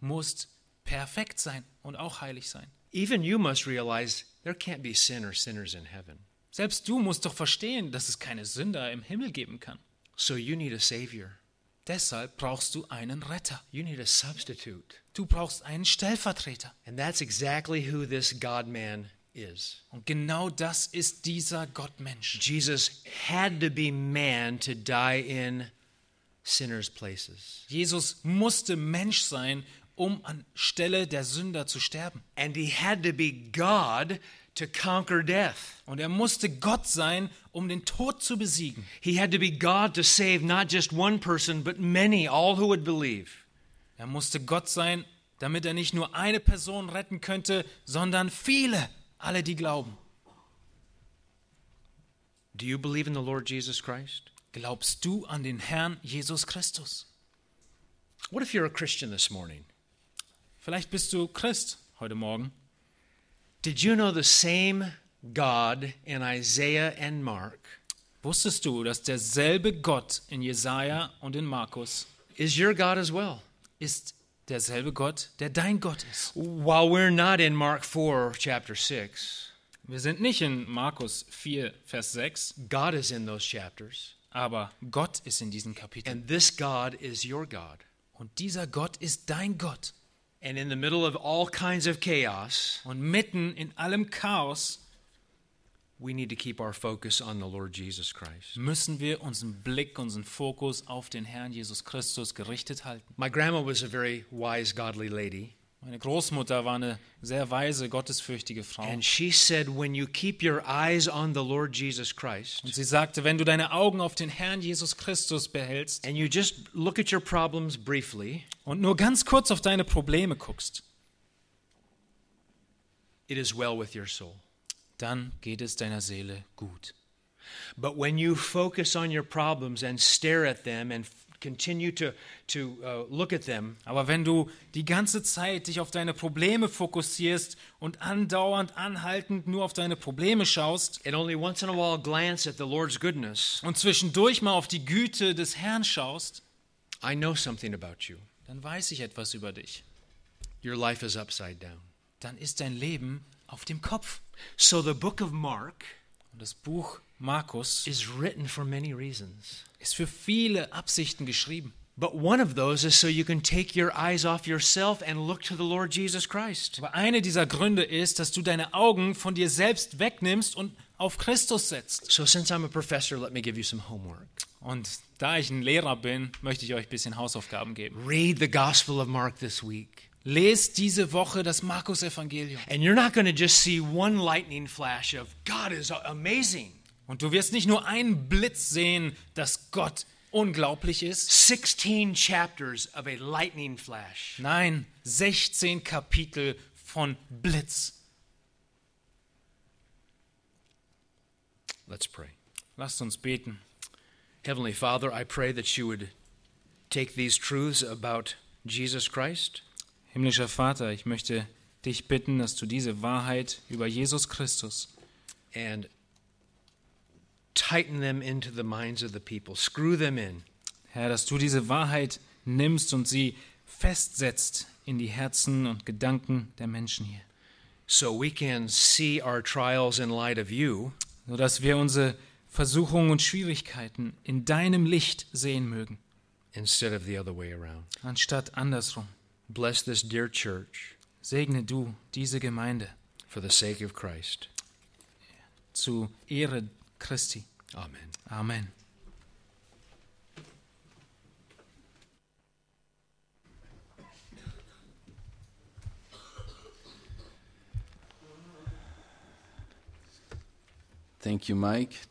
musst perfekt sein und auch heilig sein. Even you must realize there can't be sin or sinners in heaven. Selbst du musst doch verstehen, dass es keine Sünder im Himmel geben kann. So you need a Savior. Deshalb brauchst du einen Retter. You need a substitute. Du brauchst einen Stellvertreter. And that's exactly who this God man is. Und genau das ist dieser Gottmensch. Jesus had to be man to die in sinners' places. Jesus musste Mensch sein, um an Stelle der Sünder zu sterben. And he had to be God to conquer death. Und er musste Gott sein, um den Tod zu besiegen. He had to be God to save not just one person, but many, all who would believe. Er musste Gott sein, damit er nicht nur eine Person retten könnte, sondern viele, alle, die glauben. Do you believe in the Lord Jesus Christ? Glaubst du an den Herrn Jesus Christus? What if you're a Christian this morning? Vielleicht bist du Christ heute Morgen. Did you know the same God in Isaiah and Mark Wusstest du, dass derselbe Gott in Jesaja und in Markus is your God as well? ist derselbe Gott, der dein Gott ist? While we're not in Mark 4, chapter 6, Wir sind nicht in Markus 4, Vers 6, God is in those chapters. aber Gott ist in diesen Kapiteln. And this God is your God. Und dieser Gott ist dein Gott. And in the middle of all kinds of chaos, Und mitten in allem Chaos müssen wir unseren Blick, unseren Fokus auf den Herrn Jesus Christus gerichtet halten. My grandma was a very wise, godly lady. Meine Großmutter war eine sehr weise, gottesfürchtige Frau. And she said, when you keep your eyes on the Lord Jesus Christ, Und sie sagte, wenn du deine Augen auf den Herrn Jesus Christus behältst and you just look at your problems briefly, und nur ganz kurz auf deine Probleme guckst, it is well with your soul. Dann geht es deiner Seele gut. But when you focus on your problems and stare at them and continue to, to uh, look at them, Aber wenn du die ganze Zeit dich auf deine Probleme fokussierst und andauernd anhaltend nur auf deine Probleme schaust and only once in a while glance at the Lord's goodness, und zwischendurch mal auf die Güte des Herrn schaust, I know something about you. dann weiß ich etwas über dich. Your life is upside down. Dann ist dein Leben auf dem Kopf. So the book of Mark Und das Buch Markus is written for many reasons. ist für viele Absichten geschrieben. But one of those is so you can take your eyes off yourself and look to the Lord Jesus Christ. Aber eine dieser Gründe ist, dass du deine Augen von dir selbst wegnimmst und auf Christus setzt. So, since I'm a professor, let me give you some homework. Und da ich ein Lehrer bin, möchte ich euch ein bisschen Hausaufgaben geben. Read the Gospel of Mark this week. Lest diese Woche das Markus-Evangelium. And you're not going to just see one lightning flash of God is amazing. Und du wirst nicht nur einen Blitz sehen, dass Gott unglaublich ist. 16 chapters of a lightning flash. Nein, 16 Kapitel von Blitz. Let's pray. Lasst uns beten. Heavenly Father, I pray that you would take these truths about Jesus Christ Himmlischer Vater, ich möchte dich bitten, dass du diese Wahrheit über Jesus Christus and tighten them into the minds of the people, screw them in, Herr, dass du diese Wahrheit nimmst und sie festsetzt in die Herzen und Gedanken der Menschen hier, so we can see our trials in light of you sodass wir unsere Versuchungen und Schwierigkeiten in deinem Licht sehen mögen, instead of the other way around. anstatt andersrum. Bless this dear church Segne du diese Gemeinde for the sake of Christ. zu Ehre Christi. Amen. Amen. Thank you, Mike.